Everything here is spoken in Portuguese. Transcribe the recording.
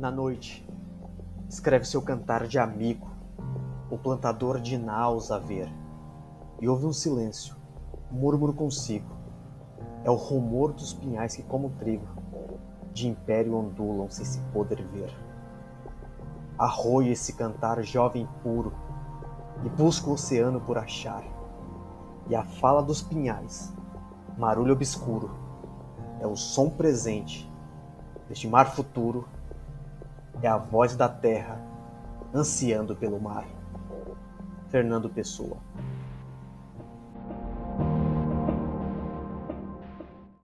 Na noite, escreve seu cantar de amigo, o plantador de naus a ver, e ouve um silêncio, murmuro consigo. É o rumor dos pinhais que, como trigo, de império ondulam sem se poder ver. Arroia esse cantar jovem puro, e busca o oceano por achar, e a fala dos pinhais, marulho obscuro, é o som presente deste mar futuro é a voz da terra ansiando pelo mar. Fernando Pessoa